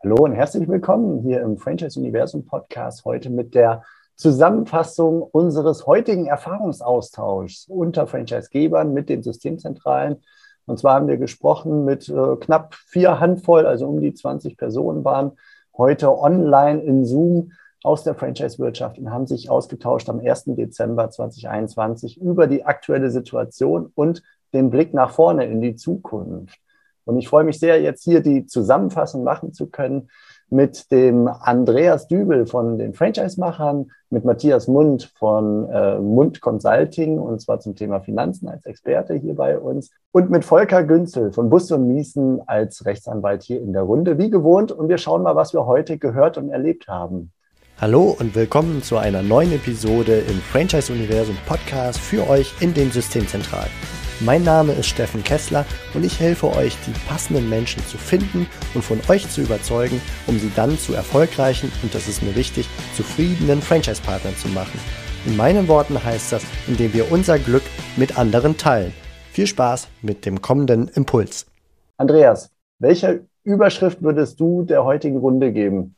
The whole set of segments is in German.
Hallo und herzlich willkommen hier im Franchise Universum Podcast heute mit der Zusammenfassung unseres heutigen Erfahrungsaustauschs unter Franchisegebern mit den Systemzentralen. Und zwar haben wir gesprochen mit äh, knapp vier Handvoll, also um die 20 Personen waren heute online in Zoom aus der Franchise-Wirtschaft und haben sich ausgetauscht am 1. Dezember 2021 über die aktuelle Situation und den Blick nach vorne in die Zukunft. Und ich freue mich sehr, jetzt hier die Zusammenfassung machen zu können mit dem Andreas Dübel von den Franchise-Machern, mit Matthias Mund von äh, Mund Consulting und zwar zum Thema Finanzen als Experte hier bei uns und mit Volker Günzel von Bus und Miesen als Rechtsanwalt hier in der Runde, wie gewohnt. Und wir schauen mal, was wir heute gehört und erlebt haben. Hallo und willkommen zu einer neuen Episode im Franchise-Universum Podcast für euch in den Systemzentralen. Mein Name ist Steffen Kessler und ich helfe euch, die passenden Menschen zu finden und von euch zu überzeugen, um sie dann zu erfolgreichen und das ist mir wichtig, zufriedenen Franchise-Partnern zu machen. In meinen Worten heißt das, indem wir unser Glück mit anderen teilen. Viel Spaß mit dem kommenden Impuls. Andreas, welche Überschrift würdest du der heutigen Runde geben?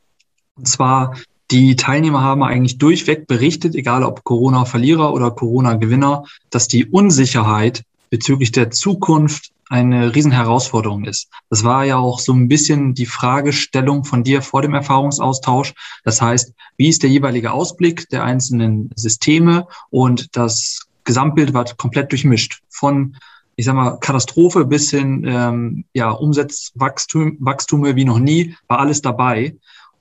Und zwar, die Teilnehmer haben eigentlich durchweg berichtet, egal ob Corona-Verlierer oder Corona-Gewinner, dass die Unsicherheit bezüglich der Zukunft eine Riesenherausforderung ist. Das war ja auch so ein bisschen die Fragestellung von dir vor dem Erfahrungsaustausch. Das heißt, wie ist der jeweilige Ausblick der einzelnen Systeme und das Gesamtbild war komplett durchmischt. Von, ich sag mal, Katastrophe bis hin, ähm, ja, Umsatzwachstum, Wachstume wie noch nie, war alles dabei.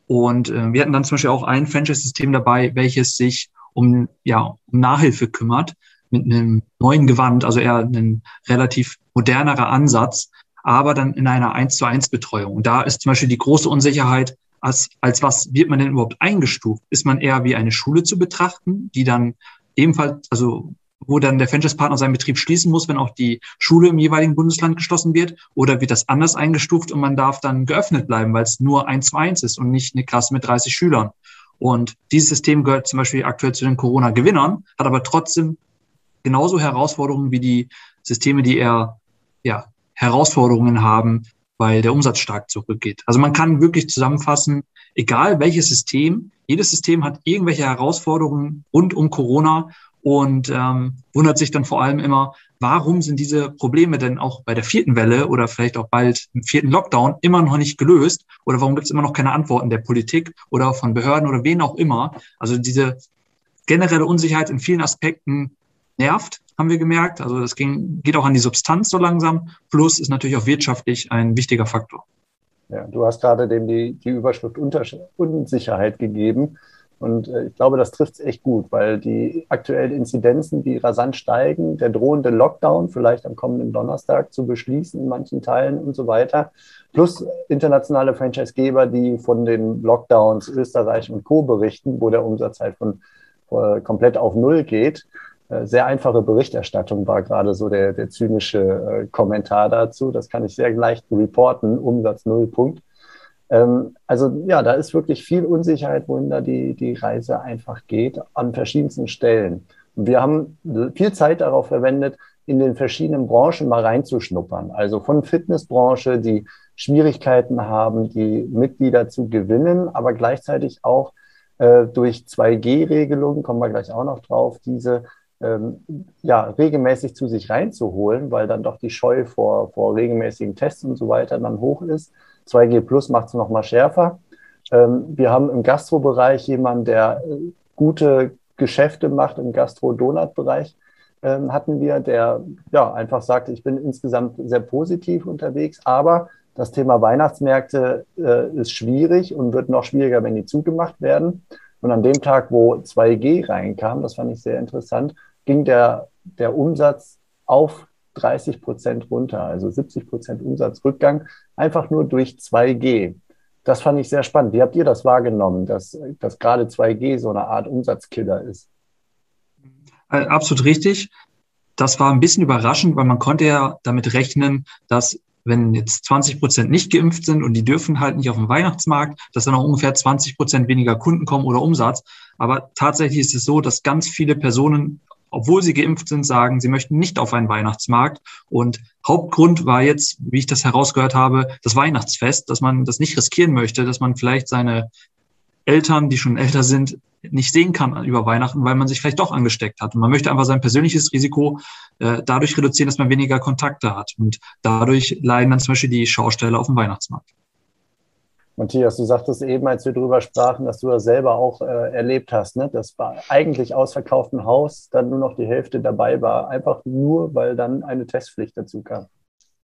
Und äh, wir hatten dann zum Beispiel auch ein Franchise-System dabei, welches sich um, ja, um Nachhilfe kümmert mit einem neuen Gewand, also eher ein relativ modernerer Ansatz, aber dann in einer 1 zu 1 Betreuung. Und da ist zum Beispiel die große Unsicherheit, als, als was wird man denn überhaupt eingestuft? Ist man eher wie eine Schule zu betrachten, die dann ebenfalls, also wo dann der Franchise-Partner seinen Betrieb schließen muss, wenn auch die Schule im jeweiligen Bundesland geschlossen wird? Oder wird das anders eingestuft und man darf dann geöffnet bleiben, weil es nur 1 zu 1 ist und nicht eine Klasse mit 30 Schülern? Und dieses System gehört zum Beispiel aktuell zu den Corona-Gewinnern, hat aber trotzdem genauso Herausforderungen wie die Systeme, die eher ja, Herausforderungen haben, weil der Umsatz stark zurückgeht. Also man kann wirklich zusammenfassen, egal welches System, jedes System hat irgendwelche Herausforderungen rund um Corona und ähm, wundert sich dann vor allem immer, warum sind diese Probleme denn auch bei der vierten Welle oder vielleicht auch bald im vierten Lockdown immer noch nicht gelöst oder warum gibt es immer noch keine Antworten der Politik oder von Behörden oder wen auch immer. Also diese generelle Unsicherheit in vielen Aspekten nervt, haben wir gemerkt. Also das ging, geht auch an die Substanz so langsam. Plus ist natürlich auch wirtschaftlich ein wichtiger Faktor. Ja, du hast gerade dem die, die Überschrift Unsicherheit gegeben. Und äh, ich glaube, das trifft es echt gut, weil die aktuellen Inzidenzen, die rasant steigen, der drohende Lockdown vielleicht am kommenden Donnerstag zu beschließen in manchen Teilen und so weiter, plus internationale Franchisegeber, die von den Lockdowns Österreich und Co. berichten, wo der Umsatz halt von äh, komplett auf Null geht. Äh, sehr einfache Berichterstattung war gerade so der, der zynische äh, Kommentar dazu. Das kann ich sehr leicht reporten, Umsatz null Punkt. Ähm, also ja, da ist wirklich viel Unsicherheit, wohin da die, die Reise einfach geht, an verschiedensten Stellen. Und wir haben viel Zeit darauf verwendet, in den verschiedenen Branchen mal reinzuschnuppern. Also von Fitnessbranche, die Schwierigkeiten haben, die Mitglieder zu gewinnen, aber gleichzeitig auch äh, durch 2G-Regelungen, kommen wir gleich auch noch drauf, diese ähm, ja, regelmäßig zu sich reinzuholen, weil dann doch die Scheu vor, vor regelmäßigen Tests und so weiter dann hoch ist. 2G Plus macht es nochmal schärfer. Ähm, wir haben im Gastrobereich jemanden, der äh, gute Geschäfte macht im Gastro-Donut-Bereich. Ähm, hatten wir, der ja einfach sagt, ich bin insgesamt sehr positiv unterwegs, aber das Thema Weihnachtsmärkte äh, ist schwierig und wird noch schwieriger, wenn die zugemacht werden. Und an dem Tag, wo 2G reinkam, das fand ich sehr interessant, ging der, der Umsatz auf 30 Prozent runter, also 70 Prozent Umsatzrückgang, einfach nur durch 2G. Das fand ich sehr spannend. Wie habt ihr das wahrgenommen, dass, dass gerade 2G so eine Art Umsatzkiller ist? Äh, absolut richtig. Das war ein bisschen überraschend, weil man konnte ja damit rechnen, dass wenn jetzt 20 Prozent nicht geimpft sind und die dürfen halt nicht auf den Weihnachtsmarkt, dass dann auch ungefähr 20 Prozent weniger Kunden kommen oder Umsatz. Aber tatsächlich ist es so, dass ganz viele Personen obwohl sie geimpft sind, sagen, sie möchten nicht auf einen Weihnachtsmarkt. Und Hauptgrund war jetzt, wie ich das herausgehört habe, das Weihnachtsfest, dass man das nicht riskieren möchte, dass man vielleicht seine Eltern, die schon älter sind, nicht sehen kann über Weihnachten, weil man sich vielleicht doch angesteckt hat. Und man möchte einfach sein persönliches Risiko äh, dadurch reduzieren, dass man weniger Kontakte hat. Und dadurch leiden dann zum Beispiel die Schausteller auf dem Weihnachtsmarkt. Matthias, du sagtest eben, als wir darüber sprachen, dass du das selber auch äh, erlebt hast. Ne? Das war eigentlich ausverkauften Haus, dann nur noch die Hälfte dabei war, einfach nur, weil dann eine Testpflicht dazu kam.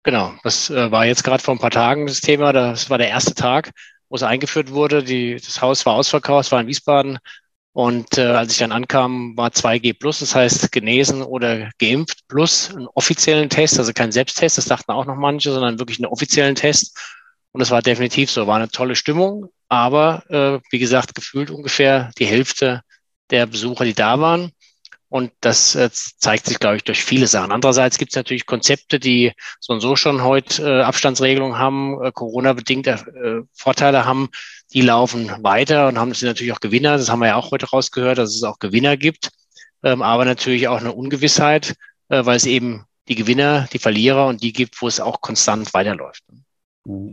Genau, das äh, war jetzt gerade vor ein paar Tagen das Thema. Das war der erste Tag, wo es eingeführt wurde. Die, das Haus war ausverkauft, war in Wiesbaden. Und äh, als ich dann ankam, war 2G plus, das heißt genesen oder geimpft plus einen offiziellen Test, also kein Selbsttest, das dachten auch noch manche, sondern wirklich einen offiziellen Test. Und es war definitiv so, war eine tolle Stimmung, aber äh, wie gesagt, gefühlt ungefähr die Hälfte der Besucher, die da waren. Und das äh, zeigt sich, glaube ich, durch viele Sachen. Andererseits gibt es natürlich Konzepte, die so und so schon heute äh, Abstandsregelungen haben, äh, Corona-bedingte äh, Vorteile haben. Die laufen weiter und haben sind natürlich auch Gewinner. Das haben wir ja auch heute rausgehört, dass es auch Gewinner gibt. Ähm, aber natürlich auch eine Ungewissheit, äh, weil es eben die Gewinner, die Verlierer und die gibt, wo es auch konstant weiterläuft.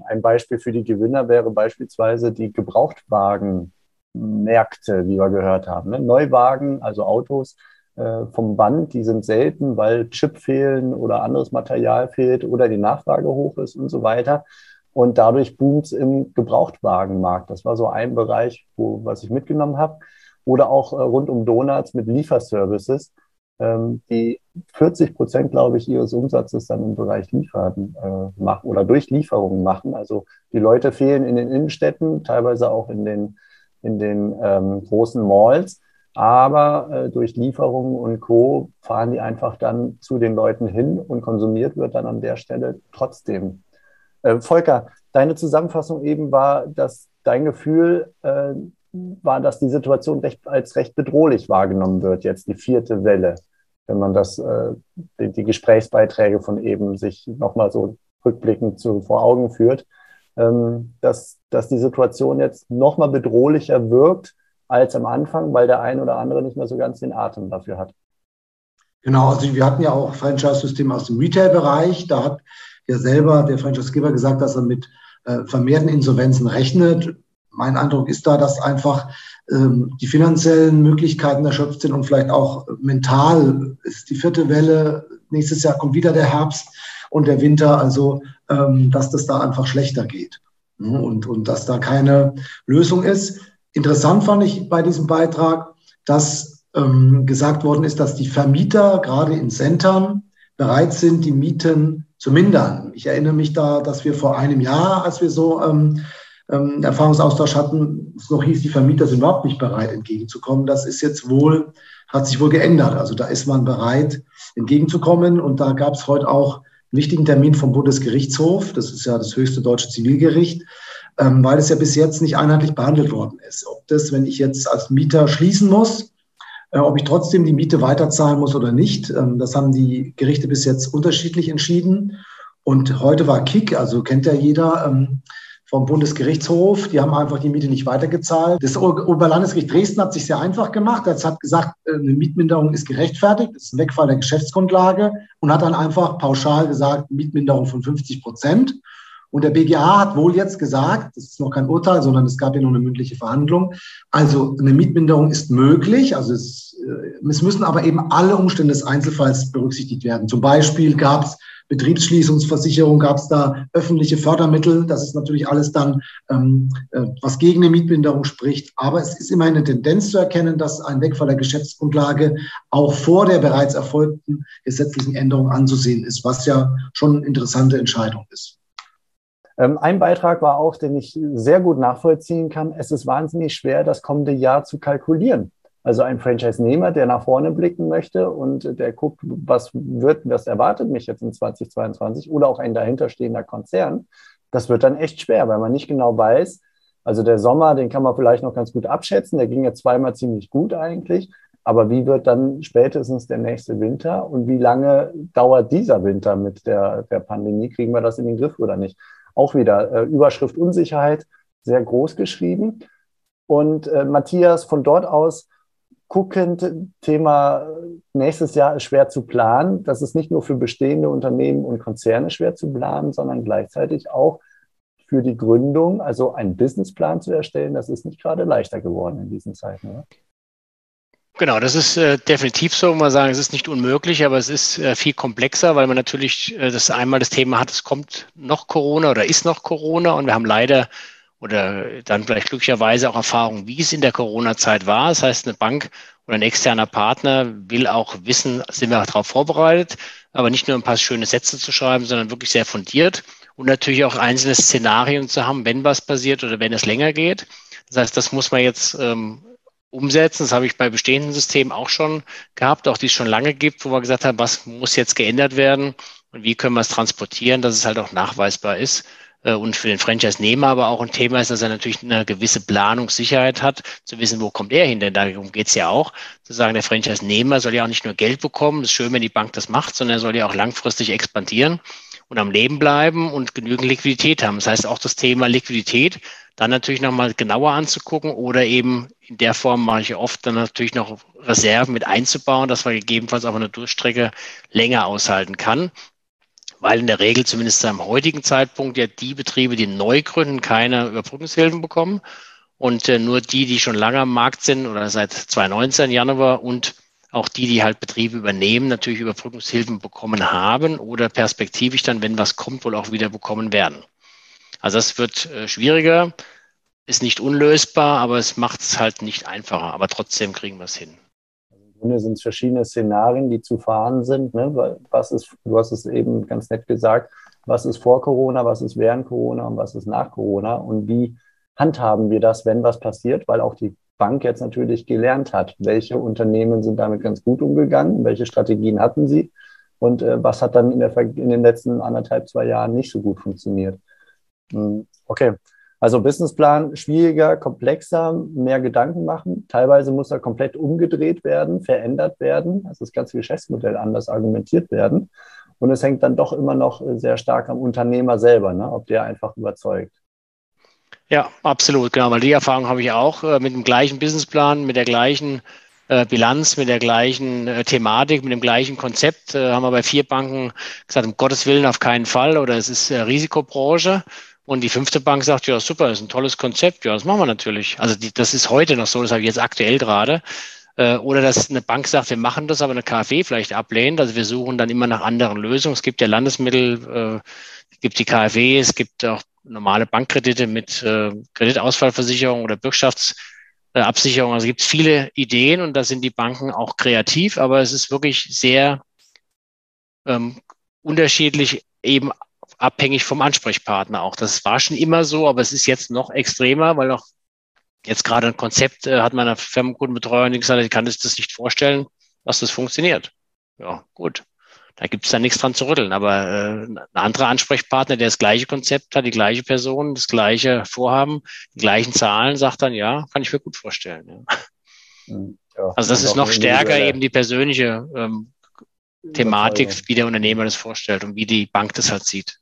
Ein Beispiel für die Gewinner wäre beispielsweise die Gebrauchtwagenmärkte, wie wir gehört haben. Ne? Neuwagen, also Autos, äh, vom Band, die sind selten, weil Chip fehlen oder anderes Material fehlt oder die Nachfrage hoch ist und so weiter. Und dadurch boomt es im Gebrauchtwagenmarkt. Das war so ein Bereich, wo, was ich mitgenommen habe. Oder auch äh, rund um Donuts mit Lieferservices, ähm, die 40 Prozent, glaube ich, ihres Umsatzes dann im Bereich Liefern äh, machen oder durch Lieferungen machen. Also die Leute fehlen in den Innenstädten, teilweise auch in den, in den ähm, großen Malls. Aber äh, durch Lieferungen und Co. fahren die einfach dann zu den Leuten hin und konsumiert wird dann an der Stelle trotzdem. Äh, Volker, deine Zusammenfassung eben war, dass dein Gefühl äh, war, dass die Situation recht, als recht bedrohlich wahrgenommen wird, jetzt die vierte Welle, wenn man das, äh, die, die Gesprächsbeiträge von eben sich nochmal so rückblickend zu, vor Augen führt, ähm, dass, dass die Situation jetzt nochmal bedrohlicher wirkt als am Anfang, weil der ein oder andere nicht mehr so ganz den Atem dafür hat. Genau, also wir hatten ja auch Franchise-Systeme aus dem Retail-Bereich. Da hat ja selber der Franchise-Geber gesagt, dass er mit äh, vermehrten Insolvenzen rechnet. Mein Eindruck ist da, dass einfach ähm, die finanziellen Möglichkeiten erschöpft sind und vielleicht auch mental ist die vierte Welle. Nächstes Jahr kommt wieder der Herbst und der Winter, also ähm, dass das da einfach schlechter geht und, und dass da keine Lösung ist. Interessant fand ich bei diesem Beitrag, dass ähm, gesagt worden ist, dass die Vermieter gerade in Centern bereit sind, die Mieten zu mindern. Ich erinnere mich da, dass wir vor einem Jahr, als wir so ähm, ähm, Erfahrungsaustausch hatten, es noch hieß, die Vermieter sind überhaupt nicht bereit, entgegenzukommen. Das ist jetzt wohl, hat sich wohl geändert. Also da ist man bereit, entgegenzukommen. Und da gab es heute auch einen wichtigen Termin vom Bundesgerichtshof. Das ist ja das höchste deutsche Zivilgericht ähm, weil es ja bis jetzt nicht einheitlich behandelt worden ist. Ob das, wenn ich jetzt als Mieter schließen muss, äh, ob ich trotzdem die Miete weiterzahlen muss oder nicht, ähm, das haben die Gerichte bis jetzt unterschiedlich entschieden. Und heute war Kick, also kennt ja jeder, ähm, vom Bundesgerichtshof. Die haben einfach die Miete nicht weitergezahlt. Das Oberlandesgericht Dresden hat sich sehr einfach gemacht. Es hat gesagt, äh, eine Mietminderung ist gerechtfertigt, das ist ein Wegfall der Geschäftsgrundlage und hat dann einfach pauschal gesagt, Mietminderung von 50 Prozent. Und der BGA hat wohl jetzt gesagt, das ist noch kein Urteil, sondern es gab ja nur eine mündliche Verhandlung. Also eine Mietminderung ist möglich. Also es, äh, es müssen aber eben alle Umstände des Einzelfalls berücksichtigt werden. Zum Beispiel gab es Betriebsschließungsversicherung, gab es da öffentliche Fördermittel. Das ist natürlich alles dann, ähm, äh, was gegen eine Mietminderung spricht. Aber es ist immer eine Tendenz zu erkennen, dass ein Wegfall der Geschäftsgrundlage auch vor der bereits erfolgten gesetzlichen Änderung anzusehen ist, was ja schon eine interessante Entscheidung ist. Ähm, ein Beitrag war auch, den ich sehr gut nachvollziehen kann. Es ist wahnsinnig schwer, das kommende Jahr zu kalkulieren. Also ein Franchise-Nehmer, der nach vorne blicken möchte und der guckt, was wird, was erwartet mich jetzt in 2022 oder auch ein dahinterstehender Konzern. Das wird dann echt schwer, weil man nicht genau weiß. Also der Sommer, den kann man vielleicht noch ganz gut abschätzen. Der ging ja zweimal ziemlich gut eigentlich. Aber wie wird dann spätestens der nächste Winter und wie lange dauert dieser Winter mit der, der Pandemie? Kriegen wir das in den Griff oder nicht? Auch wieder äh, Überschrift Unsicherheit, sehr groß geschrieben. Und äh, Matthias, von dort aus, rückguckend, Thema nächstes Jahr ist schwer zu planen. Das ist nicht nur für bestehende Unternehmen und Konzerne schwer zu planen, sondern gleichzeitig auch für die Gründung, also einen Businessplan zu erstellen. Das ist nicht gerade leichter geworden in diesen Zeiten. Oder? Genau, das ist äh, definitiv so. Man sagen, es ist nicht unmöglich, aber es ist äh, viel komplexer, weil man natürlich äh, das einmal das Thema hat, es kommt noch Corona oder ist noch Corona und wir haben leider oder dann vielleicht glücklicherweise auch Erfahrung, wie es in der Corona-Zeit war. Das heißt, eine Bank oder ein externer Partner will auch wissen, sind wir darauf vorbereitet, aber nicht nur ein paar schöne Sätze zu schreiben, sondern wirklich sehr fundiert und natürlich auch einzelne Szenarien zu haben, wenn was passiert oder wenn es länger geht. Das heißt, das muss man jetzt ähm, umsetzen. Das habe ich bei bestehenden Systemen auch schon gehabt, auch die es schon lange gibt, wo wir gesagt haben, was muss jetzt geändert werden und wie können wir es transportieren, dass es halt auch nachweisbar ist. Äh, und für den Franchise-Nehmer aber auch ein Thema ist, dass er natürlich eine gewisse Planungssicherheit hat, zu wissen, wo kommt er hin, denn darum geht es ja auch, zu sagen, der Franchise-Nehmer soll ja auch nicht nur Geld bekommen, ist schön, wenn die Bank das macht, sondern er soll ja auch langfristig expandieren und am Leben bleiben und genügend Liquidität haben. Das heißt, auch das Thema Liquidität dann natürlich nochmal genauer anzugucken oder eben in der Form mache ich oft dann natürlich noch Reserven mit einzubauen, dass man gegebenenfalls auch eine Durchstrecke länger aushalten kann. Weil in der Regel, zumindest am heutigen Zeitpunkt, ja die Betriebe, die neu gründen, keine Überbrückungshilfen bekommen. Und äh, nur die, die schon lange am Markt sind oder seit 2019 Januar und auch die, die halt Betriebe übernehmen, natürlich Überbrückungshilfen bekommen haben oder perspektivisch dann, wenn was kommt, wohl auch wieder bekommen werden. Also das wird äh, schwieriger, ist nicht unlösbar, aber es macht es halt nicht einfacher. Aber trotzdem kriegen wir es hin. Im Grunde sind es verschiedene Szenarien, die zu fahren sind. Ne? Was ist, du hast es eben ganz nett gesagt, was ist vor Corona, was ist während Corona und was ist nach Corona und wie handhaben wir das, wenn was passiert, weil auch die Bank jetzt natürlich gelernt hat, welche Unternehmen sind damit ganz gut umgegangen, welche Strategien hatten sie und äh, was hat dann in, der, in den letzten anderthalb, zwei Jahren nicht so gut funktioniert. Hm, okay, also Businessplan schwieriger, komplexer, mehr Gedanken machen. Teilweise muss er komplett umgedreht werden, verändert werden, also das ganze Geschäftsmodell anders argumentiert werden. Und es hängt dann doch immer noch sehr stark am Unternehmer selber, ne? ob der einfach überzeugt. Ja, absolut, genau, weil die Erfahrung habe ich auch äh, mit dem gleichen Businessplan, mit der gleichen äh, Bilanz, mit der gleichen äh, Thematik, mit dem gleichen Konzept. Haben wir bei vier Banken gesagt, um Gottes Willen auf keinen Fall oder es ist Risikobranche. Und die fünfte Bank sagt, ja, super, das ist ein tolles Konzept, ja, das machen wir natürlich. Also die, das ist heute noch so, das habe ich jetzt aktuell gerade. Äh, oder dass eine Bank sagt, wir machen das, aber eine KfW vielleicht ablehnt. Also wir suchen dann immer nach anderen Lösungen. Es gibt ja Landesmittel, äh, es gibt die KfW, es gibt auch normale Bankkredite mit äh, Kreditausfallversicherung oder Bürgschaftsabsicherung. Also gibt es viele Ideen und da sind die Banken auch kreativ, aber es ist wirklich sehr ähm, unterschiedlich eben abhängig vom Ansprechpartner auch. Das war schon immer so, aber es ist jetzt noch extremer, weil noch jetzt gerade ein Konzept äh, hat meiner Firmenkundenbetreuerin gesagt, ich kann das, das nicht vorstellen, was das funktioniert. Ja, gut. Da gibt es dann nichts dran zu rütteln. Aber äh, ein anderer Ansprechpartner, der das gleiche Konzept hat, die gleiche Person, das gleiche Vorhaben, die gleichen Zahlen, sagt dann, ja, kann ich mir gut vorstellen. Ja. Hm, ja, also das ist noch stärker eben die persönliche ähm, Thematik, wie der Unternehmer das vorstellt und wie die Bank das halt sieht.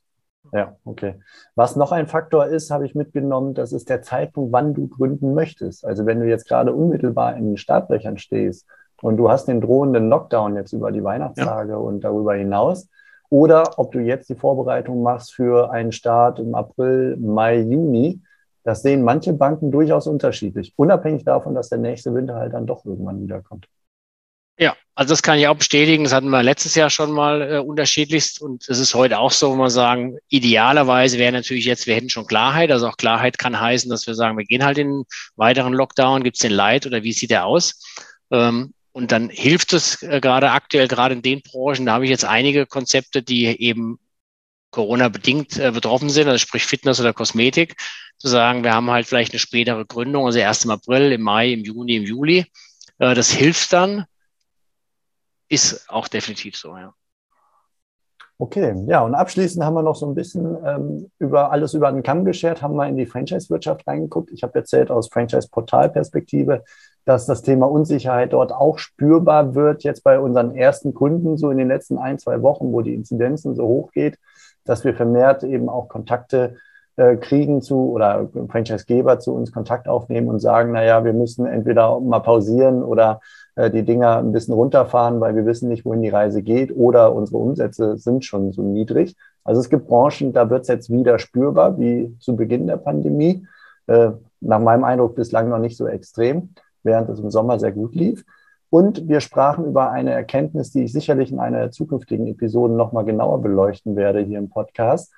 Ja, okay. Was noch ein Faktor ist, habe ich mitgenommen, das ist der Zeitpunkt, wann du gründen möchtest. Also wenn du jetzt gerade unmittelbar in den Startlöchern stehst und du hast den drohenden Lockdown jetzt über die Weihnachtstage ja. und darüber hinaus, oder ob du jetzt die Vorbereitung machst für einen Start im April, Mai, Juni, das sehen manche Banken durchaus unterschiedlich, unabhängig davon, dass der nächste Winter halt dann doch irgendwann wiederkommt. Ja, also das kann ich auch bestätigen. Das hatten wir letztes Jahr schon mal äh, unterschiedlichst und es ist heute auch so, wo wir sagen, idealerweise wäre natürlich jetzt, wir hätten schon Klarheit. Also auch Klarheit kann heißen, dass wir sagen, wir gehen halt in einen weiteren Lockdown, gibt es den Light oder wie sieht der aus? Ähm, und dann hilft es äh, gerade aktuell, gerade in den Branchen, da habe ich jetzt einige Konzepte, die eben Corona-bedingt äh, betroffen sind, also sprich Fitness oder Kosmetik, zu sagen, wir haben halt vielleicht eine spätere Gründung, also erst im April, im Mai, im Juni, im Juli. Äh, das hilft dann, ist auch definitiv so, ja. Okay, ja, und abschließend haben wir noch so ein bisschen ähm, über alles über den Kamm geschert, haben wir in die Franchise-Wirtschaft reingeguckt. Ich habe erzählt aus Franchise-Portal-Perspektive, dass das Thema Unsicherheit dort auch spürbar wird, jetzt bei unseren ersten Kunden, so in den letzten ein, zwei Wochen, wo die Inzidenzen so hoch geht, dass wir vermehrt eben auch Kontakte äh, kriegen zu oder Franchisegeber zu uns Kontakt aufnehmen und sagen, naja, wir müssen entweder mal pausieren oder die Dinger ein bisschen runterfahren, weil wir wissen nicht, wohin die Reise geht oder unsere Umsätze sind schon so niedrig. Also es gibt Branchen, da wird es jetzt wieder spürbar, wie zu Beginn der Pandemie. Äh, nach meinem Eindruck bislang noch nicht so extrem, während es im Sommer sehr gut lief. Und wir sprachen über eine Erkenntnis, die ich sicherlich in einer zukünftigen Episoden nochmal genauer beleuchten werde hier im Podcast,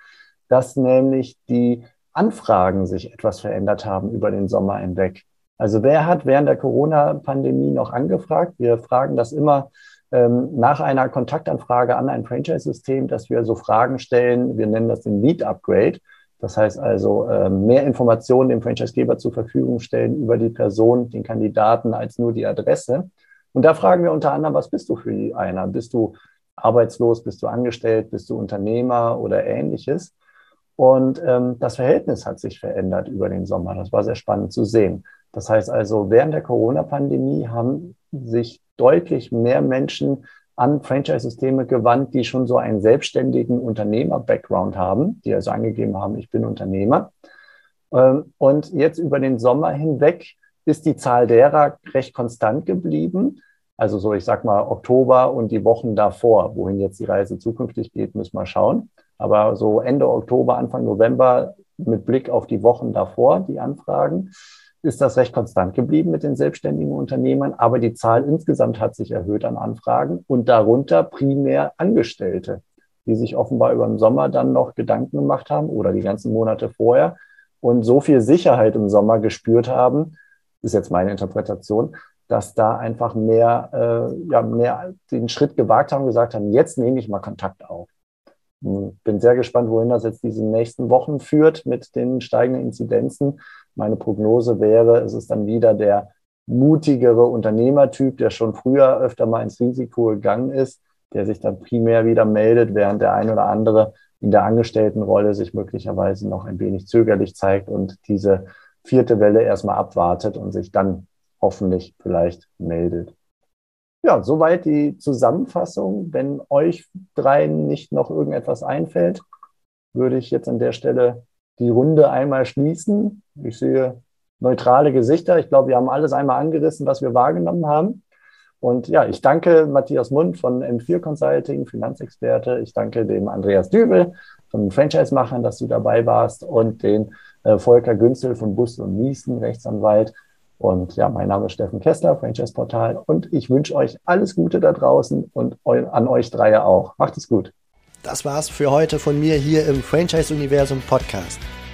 dass nämlich die Anfragen sich etwas verändert haben über den Sommer hinweg. Also wer hat während der Corona-Pandemie noch angefragt? Wir fragen das immer ähm, nach einer Kontaktanfrage an ein Franchise-System, dass wir so Fragen stellen. Wir nennen das den Lead-Upgrade. Das heißt also, äh, mehr Informationen dem Franchisegeber zur Verfügung stellen über die Person, den Kandidaten als nur die Adresse. Und da fragen wir unter anderem, was bist du für einer? Bist du arbeitslos? Bist du angestellt? Bist du Unternehmer oder ähnliches? Und ähm, das Verhältnis hat sich verändert über den Sommer. Das war sehr spannend zu sehen. Das heißt also, während der Corona-Pandemie haben sich deutlich mehr Menschen an Franchise-Systeme gewandt, die schon so einen selbstständigen Unternehmer-Background haben, die also angegeben haben, ich bin Unternehmer. Ähm, und jetzt über den Sommer hinweg ist die Zahl derer recht konstant geblieben. Also so, ich sag mal, Oktober und die Wochen davor. Wohin jetzt die Reise zukünftig geht, müssen wir schauen. Aber so Ende Oktober, Anfang November mit Blick auf die Wochen davor, die Anfragen, ist das recht konstant geblieben mit den selbstständigen Unternehmern. Aber die Zahl insgesamt hat sich erhöht an Anfragen und darunter primär Angestellte, die sich offenbar über den Sommer dann noch Gedanken gemacht haben oder die ganzen Monate vorher und so viel Sicherheit im Sommer gespürt haben, ist jetzt meine Interpretation, dass da einfach mehr, äh, ja, mehr den Schritt gewagt haben, gesagt haben, jetzt nehme ich mal Kontakt auf. Hm, bin sehr gespannt, wohin das jetzt diese nächsten Wochen führt mit den steigenden Inzidenzen. Meine Prognose wäre, es ist dann wieder der mutigere Unternehmertyp, der schon früher öfter mal ins Risiko gegangen ist, der sich dann primär wieder meldet, während der ein oder andere in der Angestelltenrolle sich möglicherweise noch ein wenig zögerlich zeigt und diese vierte Welle erstmal abwartet und sich dann hoffentlich vielleicht meldet. Ja, soweit die Zusammenfassung. Wenn euch dreien nicht noch irgendetwas einfällt, würde ich jetzt an der Stelle die Runde einmal schließen. Ich sehe neutrale Gesichter. Ich glaube, wir haben alles einmal angerissen, was wir wahrgenommen haben. Und ja, ich danke Matthias Mund von M4 Consulting, Finanzexperte. Ich danke dem Andreas Dübel von Franchise-Machern, dass du dabei warst und den äh, Volker Günzel von Bus und Miesen, Rechtsanwalt. Und ja, mein Name ist Steffen Kessler, Franchise Portal. Und ich wünsche euch alles Gute da draußen und an euch drei auch. Macht es gut. Das war's für heute von mir hier im Franchise Universum Podcast.